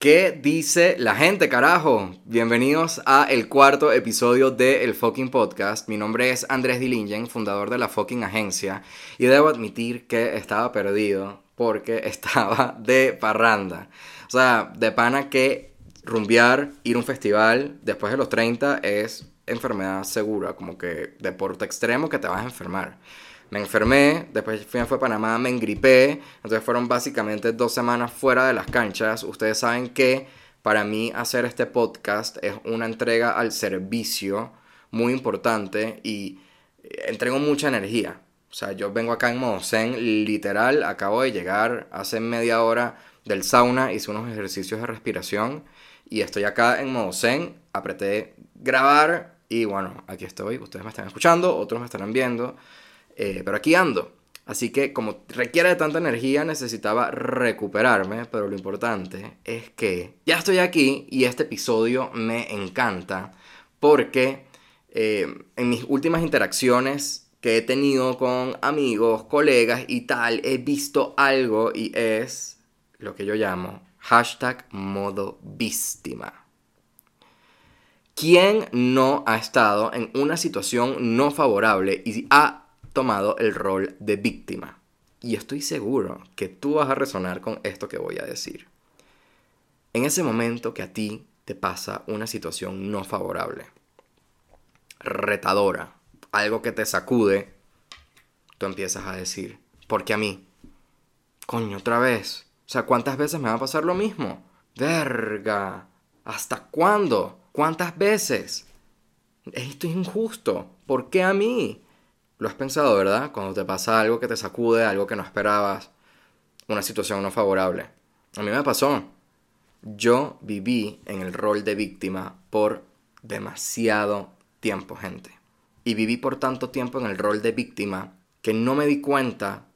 ¿Qué dice la gente, carajo? Bienvenidos a el cuarto episodio de El Fucking Podcast. Mi nombre es Andrés Dillingen, fundador de la fucking agencia, y debo admitir que estaba perdido porque estaba de parranda. O sea, de pana que rumbear, ir a un festival después de los 30 es enfermedad segura, como que deporte extremo que te vas a enfermar me enfermé, después fui a Panamá, me engripé, entonces fueron básicamente dos semanas fuera de las canchas. Ustedes saben que para mí hacer este podcast es una entrega al servicio muy importante y entrego mucha energía. O sea, yo vengo acá en modo zen, literal, acabo de llegar hace media hora del sauna, hice unos ejercicios de respiración y estoy acá en modo zen, apreté grabar y bueno, aquí estoy, ustedes me están escuchando, otros me estarán viendo. Eh, pero aquí ando. Así que como requiere de tanta energía, necesitaba recuperarme, pero lo importante es que ya estoy aquí y este episodio me encanta porque eh, en mis últimas interacciones que he tenido con amigos, colegas y tal, he visto algo y es lo que yo llamo hashtag modo víctima. ¿Quién no ha estado en una situación no favorable y ha tomado el rol de víctima. Y estoy seguro que tú vas a resonar con esto que voy a decir. En ese momento que a ti te pasa una situación no favorable, retadora, algo que te sacude, tú empiezas a decir, ¿por qué a mí? Coño, otra vez. O sea, ¿cuántas veces me va a pasar lo mismo? Verga. ¿Hasta cuándo? ¿Cuántas veces? Esto es injusto. ¿Por qué a mí? Lo has pensado, ¿verdad? Cuando te pasa algo que te sacude, algo que no esperabas, una situación no favorable. A mí me pasó. Yo viví en el rol de víctima por demasiado tiempo, gente. Y viví por tanto tiempo en el rol de víctima que no me di cuenta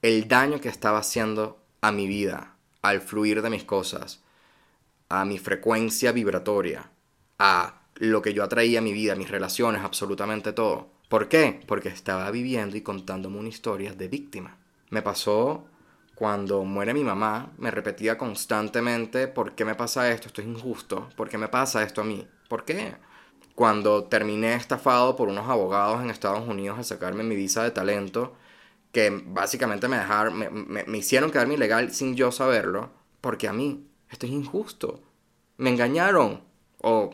el daño que estaba haciendo a mi vida, al fluir de mis cosas, a mi frecuencia vibratoria, a lo que yo atraía a mi vida, mis relaciones, absolutamente todo. ¿Por qué? Porque estaba viviendo y contándome una historia de víctima. Me pasó cuando muere mi mamá, me repetía constantemente, ¿por qué me pasa esto? Esto es injusto. ¿Por qué me pasa esto a mí? ¿Por qué? Cuando terminé estafado por unos abogados en Estados Unidos a sacarme mi visa de talento, que básicamente me dejaron, me, hicieron quedarme ilegal sin yo saberlo, porque a mí esto es injusto. Me engañaron. O,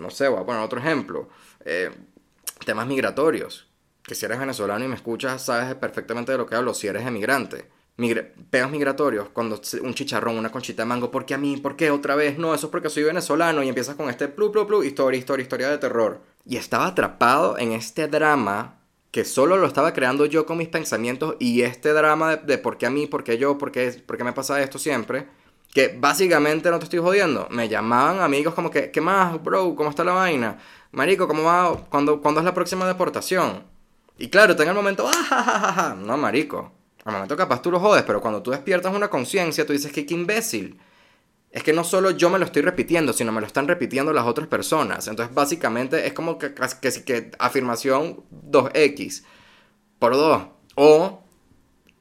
no sé, voy a poner otro ejemplo. Eh, temas migratorios. Que si eres venezolano y me escuchas, sabes perfectamente de lo que hablo si eres emigrante. peos migratorios, cuando un chicharrón, una conchita de mango, ¿por qué a mí? ¿Por qué otra vez? No, eso es porque soy venezolano y empiezas con este plu, plu, plu, historia, historia, historia de terror. Y estaba atrapado en este drama que solo lo estaba creando yo con mis pensamientos y este drama de, por qué a mí, por qué yo, por qué, por qué me pasa esto siempre, que básicamente no te estoy jodiendo. Me llamaban amigos como que, ¿qué más, bro? ¿Cómo está la vaina? Marico, ¿cómo va? ¿Cuándo, es la próxima deportación? Y claro, está el momento, ¡ah, No, marico. Al momento capaz tú lo jodes, pero cuando tú despiertas una conciencia, tú dices que qué imbécil. Es que no solo yo me lo estoy repitiendo, sino me lo están repitiendo las otras personas. Entonces, básicamente, es como que, que, que afirmación 2X por 2. O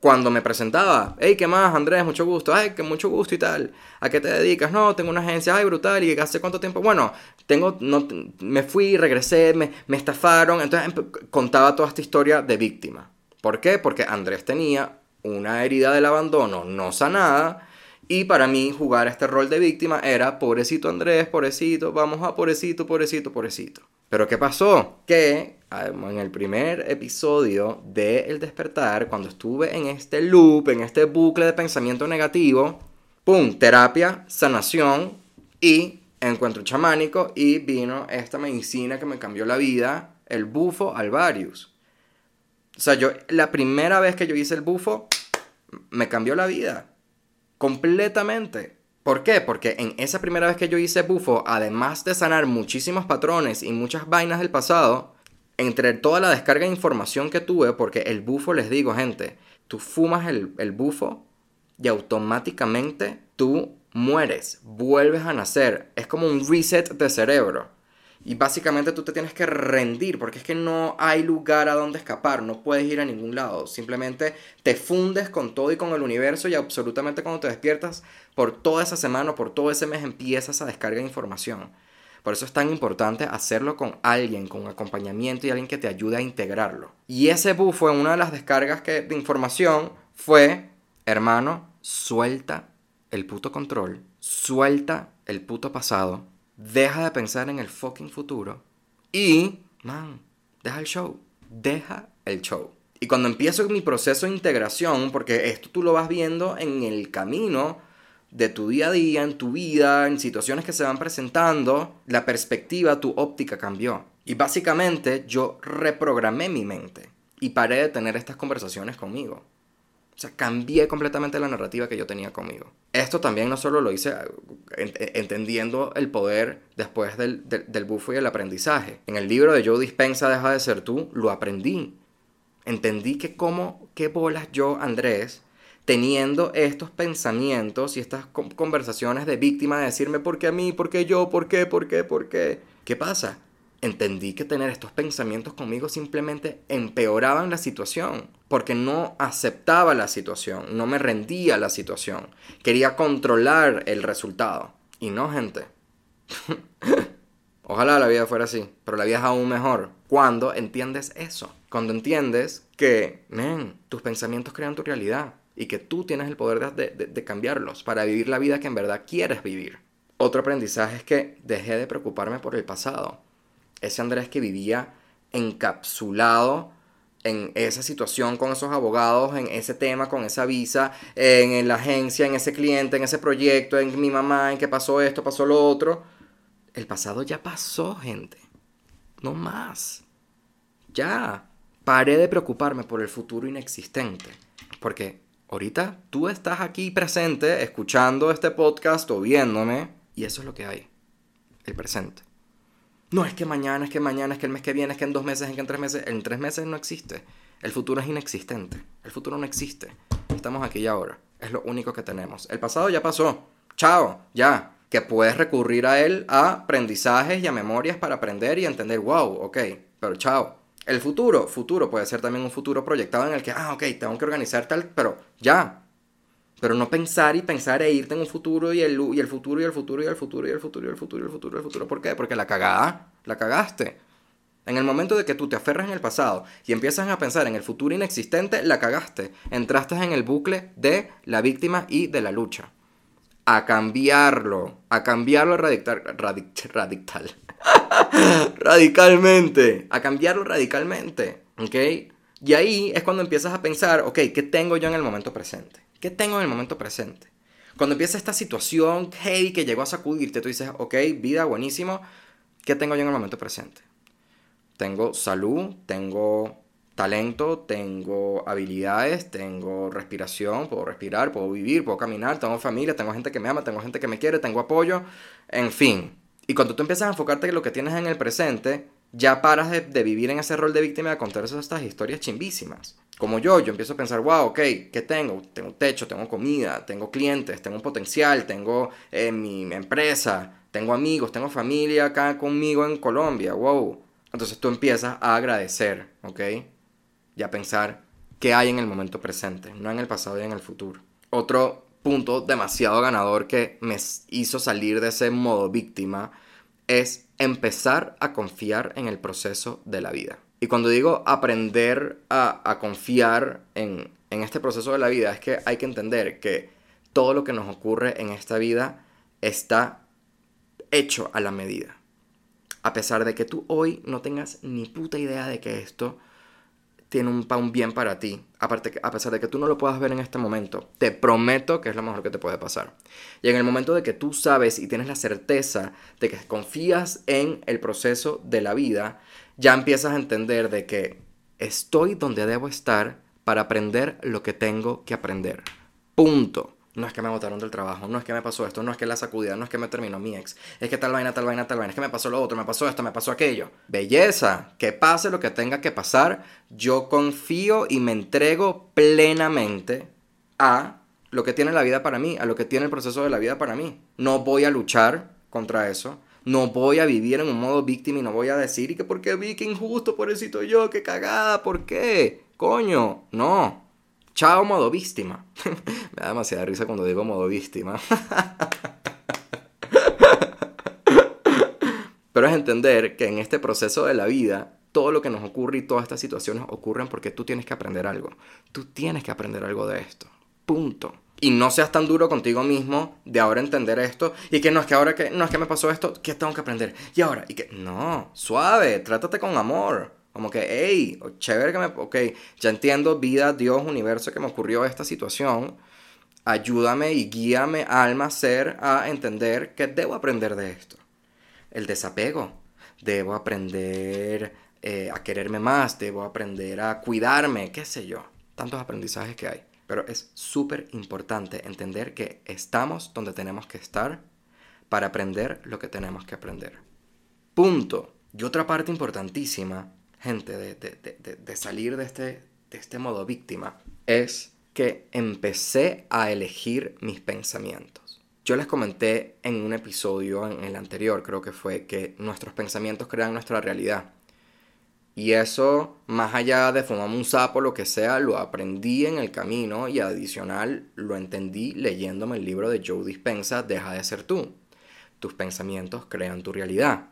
cuando me presentaba, hey, ¿qué más, Andrés? Mucho gusto, ay, que mucho gusto y tal. ¿A qué te dedicas? No, tengo una agencia, ay, brutal, ¿y hace cuánto tiempo? Bueno, tengo, no, me fui, regresé, me, me estafaron, entonces contaba toda esta historia de víctima. ¿Por qué? Porque Andrés tenía una herida del abandono no sanada y para mí jugar este rol de víctima era pobrecito Andrés, pobrecito, vamos a pobrecito, pobrecito, pobrecito. Pero ¿qué pasó? Que en el primer episodio de El despertar, cuando estuve en este loop, en este bucle de pensamiento negativo, ¡pum! Terapia, sanación y encuentro chamánico y vino esta medicina que me cambió la vida, el bufo alvarius. O sea, yo la primera vez que yo hice el bufo, me cambió la vida. Completamente. ¿Por qué? Porque en esa primera vez que yo hice bufo, además de sanar muchísimos patrones y muchas vainas del pasado, entre toda la descarga de información que tuve, porque el bufo, les digo, gente, tú fumas el, el bufo y automáticamente tú mueres, vuelves a nacer. Es como un reset de cerebro. Y básicamente tú te tienes que rendir porque es que no hay lugar a donde escapar, no puedes ir a ningún lado. Simplemente te fundes con todo y con el universo y absolutamente cuando te despiertas, por toda esa semana o por todo ese mes empiezas a descargar información. Por eso es tan importante hacerlo con alguien, con acompañamiento y alguien que te ayude a integrarlo. Y ese bus fue una de las descargas que, de información, fue, hermano, suelta el puto control, suelta el puto pasado, deja de pensar en el fucking futuro y, man, deja el show, deja el show. Y cuando empiezo mi proceso de integración, porque esto tú lo vas viendo en el camino de tu día a día, en tu vida, en situaciones que se van presentando, la perspectiva, tu óptica cambió. Y básicamente yo reprogramé mi mente y paré de tener estas conversaciones conmigo. Sea, cambié completamente la narrativa que yo tenía conmigo. Esto también no solo lo hice entendiendo el poder después del, del, bufo y el aprendizaje. En el libro de Joe Dispensa, Deja de ser tú, lo aprendí. Entendí que como, qué bolas yo, Andrés, teniendo estos pensamientos y estas conversaciones de víctima de decirme, ¿por qué a mí? ¿Por qué yo? ¿Por qué? ¿Por qué? ¿Por qué? ¿Qué pasa? entendí que tener estos pensamientos conmigo simplemente empeoraban la situación, porque no aceptaba la situación, no me rendía la situación, quería controlar el resultado. Y no, gente. Ojalá la vida fuera así, pero la vida es aún mejor cuando entiendes eso, cuando entiendes que, men, tus pensamientos crean tu realidad y que tú tienes el poder de, de cambiarlos para vivir la vida que en verdad quieres vivir. Otro aprendizaje es que dejé de preocuparme por el pasado ese Andrés que vivía encapsulado en esa situación con esos abogados, en ese tema, con esa visa, en, la agencia, en ese cliente, en ese proyecto, en mi mamá, en que pasó esto, pasó lo otro. El pasado ya pasó, gente. No más. Ya. Paré de preocuparme por el futuro inexistente. Porque ahorita tú estás aquí presente, escuchando este podcast o viéndome, y eso es lo que hay. El presente. No, es que mañana, es que mañana, es que el mes que viene, es que en dos meses, es que en tres meses. En tres meses no existe. El futuro es inexistente. El futuro no existe. Estamos aquí y ahora. Es lo único que tenemos. El pasado ya pasó. Chao, ya. Que puedes recurrir a él a aprendizajes y a memorias para aprender y entender, wow, ok, pero chao. El futuro, futuro puede ser también un futuro proyectado en el que, ah, ok, tengo que organizar tal, pero ya, pero no pensar y pensar e irte en un futuro y el, y el futuro y el futuro y el futuro y el futuro y el futuro y el futuro y el futuro. ¿Por qué? Porque la cagada, la cagaste. En el momento de que tú te aferras en el pasado y empiezas a pensar en el futuro inexistente, la cagaste. Entraste en el bucle de la víctima y de la lucha. A cambiarlo, a cambiarlo radical, radical, radicalmente, a cambiarlo radicalmente, ¿ok? Y ahí es cuando empiezas a pensar, ok, ¿qué tengo yo en el momento presente? ¿Qué tengo en el momento presente? Cuando empieza esta situación hey que llegó a sacudirte, tú dices, ok, vida, buenísimo, ¿qué tengo yo en el momento presente? Tengo salud, tengo talento, tengo habilidades, tengo respiración, puedo respirar, puedo vivir, puedo caminar, tengo familia, tengo gente que me ama, tengo gente que me quiere, tengo apoyo, en fin. Y cuando tú empiezas a enfocarte en lo que tienes en el presente, ya paras de, vivir en ese rol de víctima de contar estas historias chimbísimas. Como yo, yo empiezo a pensar, wow, ok, ¿qué tengo? Tengo techo, tengo comida, tengo clientes, tengo un potencial, tengo eh, mi empresa, tengo amigos, tengo familia acá conmigo en Colombia, wow. Entonces tú empiezas a agradecer, ¿ok? Y a pensar qué hay en el momento presente, no en el pasado y en el futuro. Otro punto demasiado ganador que me hizo salir de ese modo víctima es empezar a confiar en el proceso de la vida. Y cuando digo aprender a, confiar en, en este proceso de la vida, es que hay que entender que todo lo que nos ocurre en esta vida está hecho a la medida. A pesar de que tú hoy no tengas ni puta idea de que esto tiene un, un bien para ti, aparte, a pesar de que tú no lo puedas ver en este momento, te prometo que es lo mejor que te puede pasar. Y en el momento de que tú sabes y tienes la certeza de que confías en el proceso de la vida, ya empiezas a entender de que estoy donde debo estar para aprender lo que tengo que aprender. Punto. No es que me botaron del trabajo, no es que me pasó esto, no es que la sacudida, no es que me terminó mi ex, es que tal vaina, tal vaina, tal vaina, es que me pasó lo otro, me pasó esto, me pasó aquello. Belleza, que pase lo que tenga que pasar, yo confío y me entrego plenamente a lo que tiene la vida para mí, a lo que tiene el proceso de la vida para mí. No voy a luchar contra eso, No voy a vivir en un modo víctima y no voy a decir, ¿y que por qué vi que injusto, pobrecito yo, qué cagada, por qué? Coño, no. Chao, modo víctima. Me da demasiada risa cuando digo modo víctima. Pero es entender que en este proceso de la vida, todo lo que nos ocurre y todas estas situaciones ocurren porque tú tienes que aprender algo. Tú tienes que aprender algo de esto. Punto y no seas tan duro contigo mismo de ahora entender esto y que no es que ahora que no es que me pasó esto, ¿qué tengo que aprender? Y ahora, y que no, suave, trátate con amor. Como que, hey, chévere que me, ok, ya entiendo, vida, Dios, universo, que me ocurrió esta situación. Ayúdame y guíame, alma, ser, a entender que debo aprender de esto. El desapego. Debo aprender eh, a quererme más, debo aprender a cuidarme, qué sé yo. Tantos aprendizajes que hay. Pero es súper importante entender que estamos donde tenemos que estar para aprender lo que tenemos que aprender. Punto. Y otra parte importantísima, gente, de, salir de este, de este modo víctima, es que empecé a elegir mis pensamientos. Yo les comenté en un episodio, en el anterior creo que fue, que nuestros pensamientos crean nuestra realidad. Y eso, más allá de fumarme un sapo, lo que sea, lo aprendí en el camino y adicional lo entendí leyéndome el libro de Joe Dispensa, Deja de ser tú. Tus pensamientos crean tu realidad.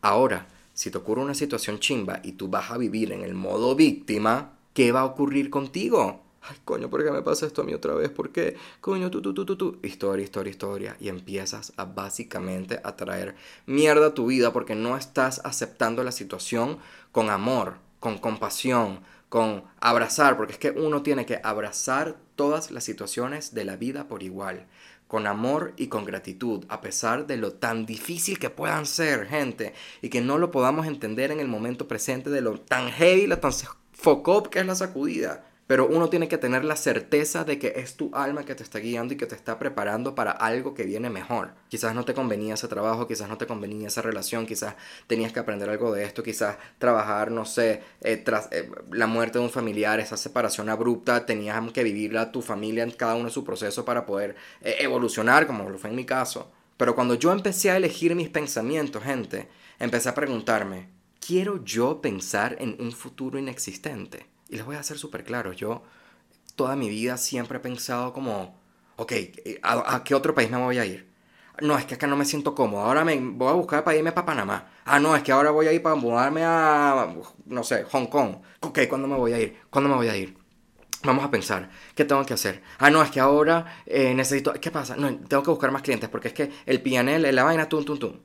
Ahora, si te ocurre una situación chimba y tú vas a vivir en el modo víctima, ¿qué va a ocurrir contigo? Ay, coño, ¿por qué me pasa esto a mí otra vez? ¿Por qué? Coño, tú, tú, tú, tú, tú. Historia, historia, historia. Y empiezas a básicamente a traer mierda a tu vida porque no estás aceptando la situación con amor, con compasión, con abrazar, porque es que uno tiene que abrazar todas las situaciones de la vida por igual, con amor y con gratitud, a pesar de lo tan difícil que puedan ser, gente, y que no lo podamos entender en el momento presente de lo tan heavy, lo tan focop que es la sacudida. Pero uno tiene que tener la certeza de que es tu alma que te está guiando y que te está preparando para algo que viene mejor. Quizás no te convenía ese trabajo, quizás no te convenía esa relación, quizás tenías que aprender algo de esto, quizás trabajar, no sé, eh, tras eh, la muerte de un familiar, esa separación abrupta, tenías que vivirla tu familia en cada uno de su proceso para poder eh, evolucionar, como lo fue en mi caso. Pero cuando yo empecé a elegir mis pensamientos, gente, empecé a preguntarme, ¿quiero yo pensar en un futuro inexistente? Y les voy a hacer súper claro, yo toda mi vida siempre he pensado como, ok, ¿a, qué otro país me voy a ir? No, es que acá no me siento cómodo. Ahora me voy a buscar para irme para Panamá. Ah, no, es que ahora voy a ir para mudarme a, no sé, Hong Kong. Ok, ¿cuándo me voy a ir? ¿Cuándo me voy a ir? Vamos a pensar, ¿qué tengo que hacer? Ah, no, es que ahora eh, necesito... ¿Qué pasa? No, tengo que buscar más clientes porque es que el PNL, la vaina, tum, tum, tum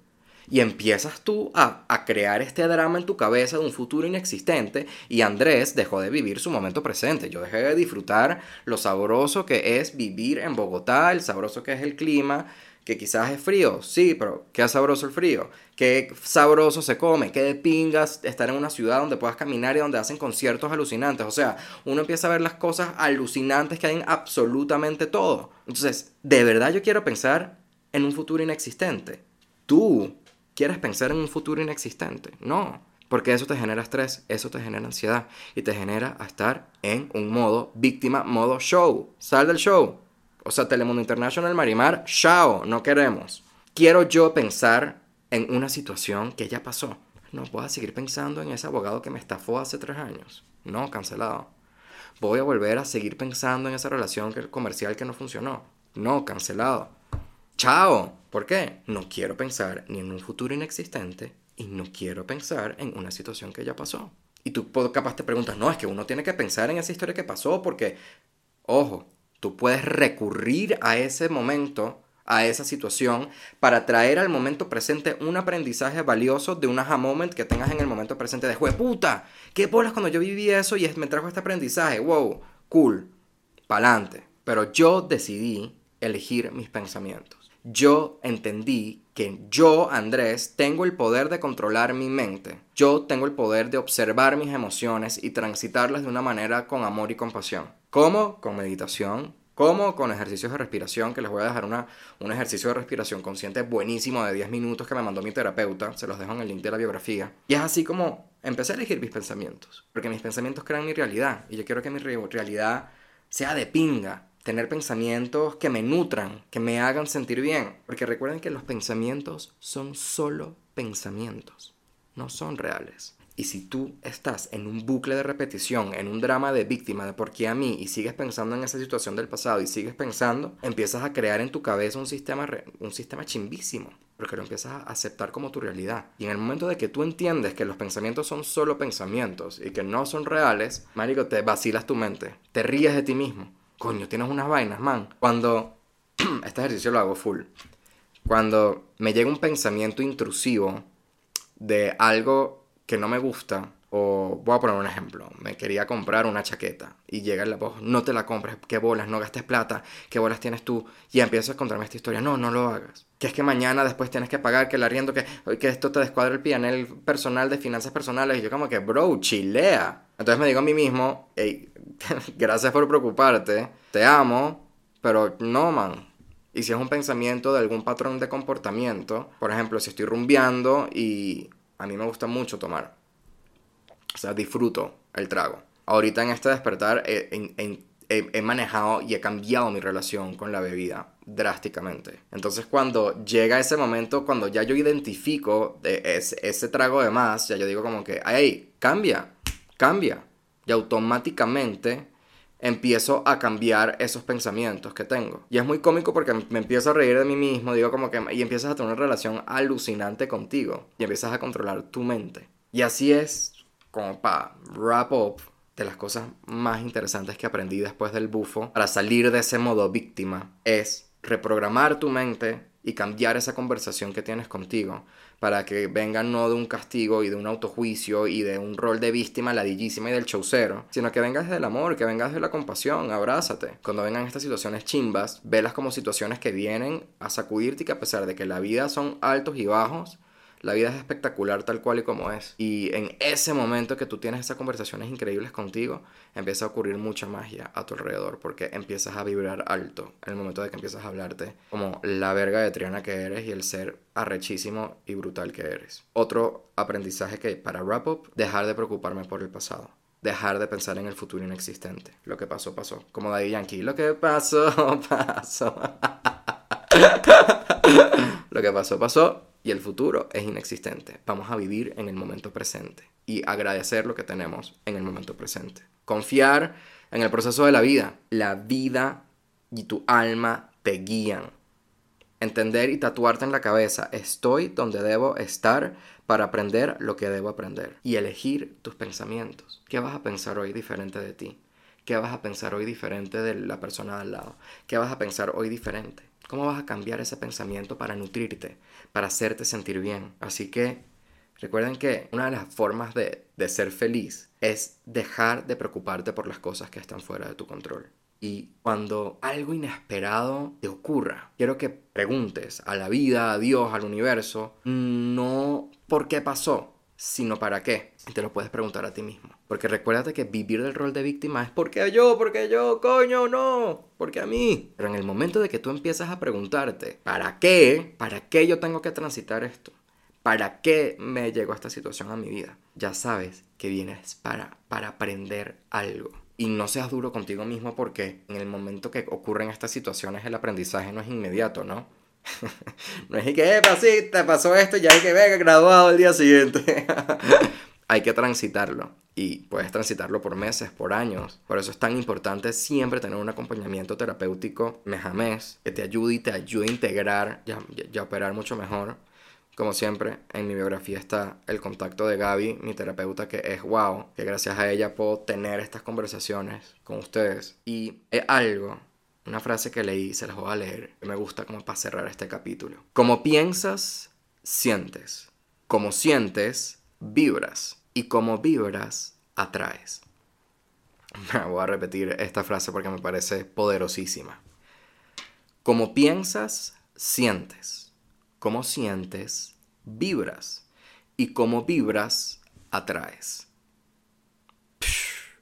y empiezas tú a, crear este drama en tu cabeza de un futuro inexistente y Andrés dejó de vivir su momento presente. Yo dejé de disfrutar lo sabroso que es vivir en Bogotá, el sabroso que es el clima, que quizás es frío, sí, pero qué sabroso el frío, qué sabroso se come, qué de pingas estar en una ciudad donde puedas caminar y donde hacen conciertos alucinantes. O sea, uno empieza a ver las cosas alucinantes que hay en absolutamente todo. Entonces, de verdad yo quiero pensar en un futuro inexistente. Tú quieres pensar en un futuro inexistente. No, porque eso te genera estrés, eso te genera ansiedad y te genera a estar en un modo víctima, modo show. Sal del show. O sea, Telemundo International Marimar, chao, no queremos. Quiero yo pensar en una situación que ya pasó. No puedo seguir pensando en ese abogado que me estafó hace tres años. No, cancelado. Voy a volver a seguir pensando en esa relación comercial que no funcionó. No, cancelado. Chao. ¿Por qué? No quiero pensar ni en un futuro inexistente y no quiero pensar en una situación que ya pasó. Y tú capaz te preguntas, no, es que uno tiene que pensar en esa historia que pasó porque, ojo, tú puedes recurrir a ese momento, a esa situación, para traer al momento presente un aprendizaje valioso de un aha moment que tengas en el momento presente de, puta, ¿qué bolas cuando yo viví eso y me trajo este aprendizaje? Wow, cool, pa'lante. Pero yo decidí elegir mis pensamientos yo entendí que yo, Andrés, tengo el poder de controlar mi mente. Yo tengo el poder de observar mis emociones y transitarlas de una manera con amor y compasión. ¿Cómo? Con meditación. ¿Cómo? Con ejercicios de respiración, que les voy a dejar una, un ejercicio de respiración consciente buenísimo de 10 minutos que me mandó mi terapeuta. Se los dejo en el link de la biografía. Y es así como empecé a elegir mis pensamientos. Porque mis pensamientos crean mi realidad. Y yo quiero que mi realidad sea de pinga tener pensamientos que me nutran, que me hagan sentir bien. Porque recuerden que los pensamientos son solo pensamientos, no son reales. Y si tú estás en un bucle de repetición, en un drama de víctima de por qué a mí, y sigues pensando en esa situación del pasado y sigues pensando, empiezas a crear en tu cabeza un sistema, un sistema chimbísimo, porque lo empiezas a aceptar como tu realidad. Y en el momento de que tú entiendes que los pensamientos son solo pensamientos y que no son reales, marico, te vacilas tu mente, te ríes de ti mismo. Coño, tienes unas vainas, man. Cuando... este ejercicio lo hago full. Cuando me llega un pensamiento intrusivo de algo que no me gusta, o voy a poner un ejemplo, me quería comprar una chaqueta y llega la voz, no te la compres, qué bolas, no gastes plata, qué bolas tienes tú, y empiezo a contarme esta historia, no, no lo hagas. Que es que mañana después tienes que pagar, que el arriendo, que, que esto te descuadra el el personal de finanzas personales, y yo como que, bro, chilea. Entonces me digo a mí mismo, hey, gracias por preocuparte, te amo, pero no, man. Y si es un pensamiento de algún patrón de comportamiento, por ejemplo, si estoy rumbeando y a mí me gusta mucho tomar. O sea, disfruto el trago. Ahorita en este despertar he, manejado y he cambiado mi relación con la bebida drásticamente. Entonces cuando llega ese momento, cuando ya yo identifico ese, ese trago de más, ya yo digo como que, ay, cambia, cambia. Y automáticamente empiezo a cambiar esos pensamientos que tengo. Y es muy cómico porque me empiezo a reír de mí mismo, digo como que, y empiezas a tener una relación alucinante contigo y empiezas a controlar tu mente. Y así es como para wrap up de las cosas más interesantes que aprendí después del bufo para salir de ese modo víctima es reprogramar tu mente y cambiar esa conversación que tienes contigo para que vengan no de un castigo y de un autojuicio y de un rol de víctima ladillísima y del chaucero, sino que vengas del amor, que vengas de la compasión, abrázate. Cuando vengan estas situaciones chimbas, velas como situaciones que vienen a sacudirte y que a pesar de que la vida son altos y bajos, la vida es espectacular tal cual y como es. Y en ese momento que tú tienes esas conversaciones increíbles contigo, empieza a ocurrir mucha magia a tu alrededor porque empiezas a vibrar alto en el momento de que empiezas a hablarte como la verga de Triana que eres y el ser arrechísimo y brutal que eres. Otro aprendizaje que para wrap up, dejar de preocuparme por el pasado. Dejar de pensar en el futuro inexistente. Lo que pasó, pasó. Como Daddy Yankee. Lo que pasó, pasó. Lo que pasó, pasó y el futuro es inexistente. Vamos a vivir en el momento presente y agradecer lo que tenemos en el momento presente. Confiar en el proceso de la vida. La vida y tu alma te guían. Entender y tatuarte en la cabeza, estoy donde debo estar para aprender lo que debo aprender. Y elegir tus pensamientos. ¿Qué vas a pensar hoy diferente de ti? ¿Qué vas a pensar hoy diferente de la persona de al lado? ¿Qué vas a pensar hoy diferente? ¿Cómo vas a cambiar ese pensamiento para nutrirte, para hacerte sentir bien? Así que recuerden que una de las formas de, ser feliz es dejar de preocuparte por las cosas que están fuera de tu control. Y cuando algo inesperado te ocurra, quiero que preguntes a la vida, a Dios, al universo, no por qué pasó, sino para qué. Y te lo puedes preguntar a ti mismo. Porque recuérdate que vivir del rol de víctima es porque yo, porque yo, coño, no, porque a mí. Pero en el momento de que tú empiezas a preguntarte, ¿para qué? ¿Para qué yo tengo que transitar esto? ¿Para qué me llegó esta situación a mi vida? Ya sabes que vienes para, para aprender algo. Y no seas duro contigo mismo porque en el momento que ocurren estas situaciones el aprendizaje no es inmediato, ¿no? no es que, sí, te pasó esto y ya hay que ver graduado el día siguiente. hay que transitarlo. Y puedes transitarlo por meses, por años. Por eso es tan importante siempre tener un acompañamiento terapéutico mes a mes que te ayude y te ayude a integrar y a, operar mucho mejor. Como siempre, en mi biografía está el contacto de Gaby, mi terapeuta, que es wow, que gracias a ella puedo tener estas conversaciones con ustedes. Y es algo una frase que leí, se las voy a leer, me gusta como para cerrar este capítulo. Como piensas, sientes. Como sientes, vibras. Y como vibras, atraes. Voy a repetir esta frase porque me parece poderosísima. Como piensas, sientes. Como sientes, vibras. Y como vibras, atraes.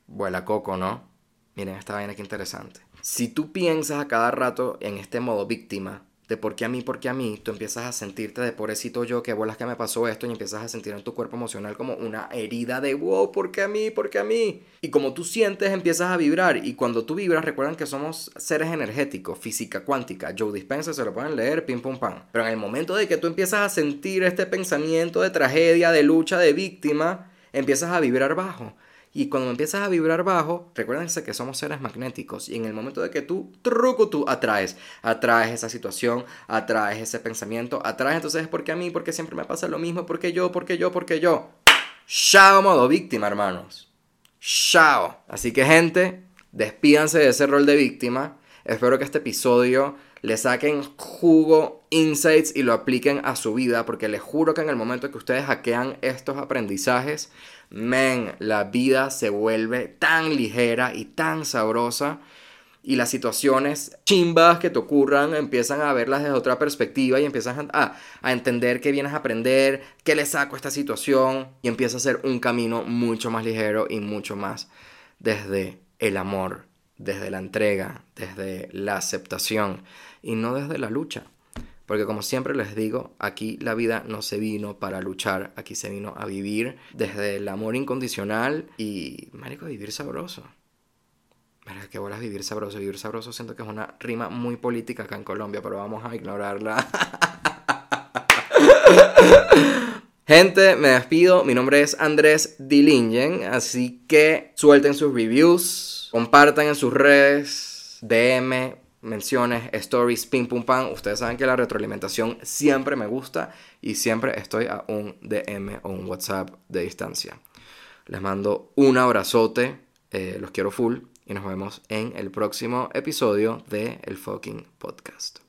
vuela coco, ¿no? Miren esta vaina que interesante. Si tú piensas a cada rato en este modo víctima, de por qué a mí, por qué a mí, tú empiezas a sentirte de pobrecito yo, que bolas que me pasó esto, y empiezas a sentir en tu cuerpo emocional como una herida de wow, ¿por qué a mí, por qué a mí? Y como tú sientes, empiezas a vibrar, y cuando tú vibras, recuerden que somos seres energéticos, física cuántica. Joe Dispenza se lo pueden leer, pim pum pam. Pero en el momento de que tú empiezas a sentir este pensamiento de tragedia, de lucha, de víctima, empiezas a vibrar bajo. Y cuando empiezas a vibrar bajo, recuérdense que somos seres magnéticos. Y en el momento de que tú, truco, tú atraes. Atraes esa situación, atraes ese pensamiento, atraes. Entonces es porque a mí, porque siempre me pasa lo mismo, porque yo, porque yo, porque yo. Chao modo víctima, hermanos. Chao. Así que gente, despídanse de ese rol de víctima. Espero que este episodio le saquen jugo, insights y lo apliquen a su vida, porque les juro que en el momento que ustedes hackean estos aprendizajes, men, la vida se vuelve tan ligera y tan sabrosa y las situaciones chimbas que te ocurran empiezan a verlas desde otra perspectiva y empiezas a, a, entender que vienes a aprender, qué le saco a esta situación y empieza a ser un camino mucho más ligero y mucho más desde el amor, desde la entrega, desde la aceptación y no desde la lucha. Porque como siempre les digo, aquí la vida no se vino para luchar, aquí se vino a vivir desde el amor incondicional y, marico, vivir sabroso. Mira, qué bolas vivir sabroso. Vivir sabroso siento que es una rima muy política acá en Colombia, pero vamos a ignorarla. Gente, me despido. Mi nombre es Andrés Dilingen, así que suelten sus reviews, compartan en sus redes, DM, menciones, stories, ping pum pam. Ustedes saben que la retroalimentación siempre me gusta y siempre estoy a un DM o un WhatsApp de distancia. Les mando un abrazote, eh, los quiero full y nos vemos en el próximo episodio de El Fucking Podcast.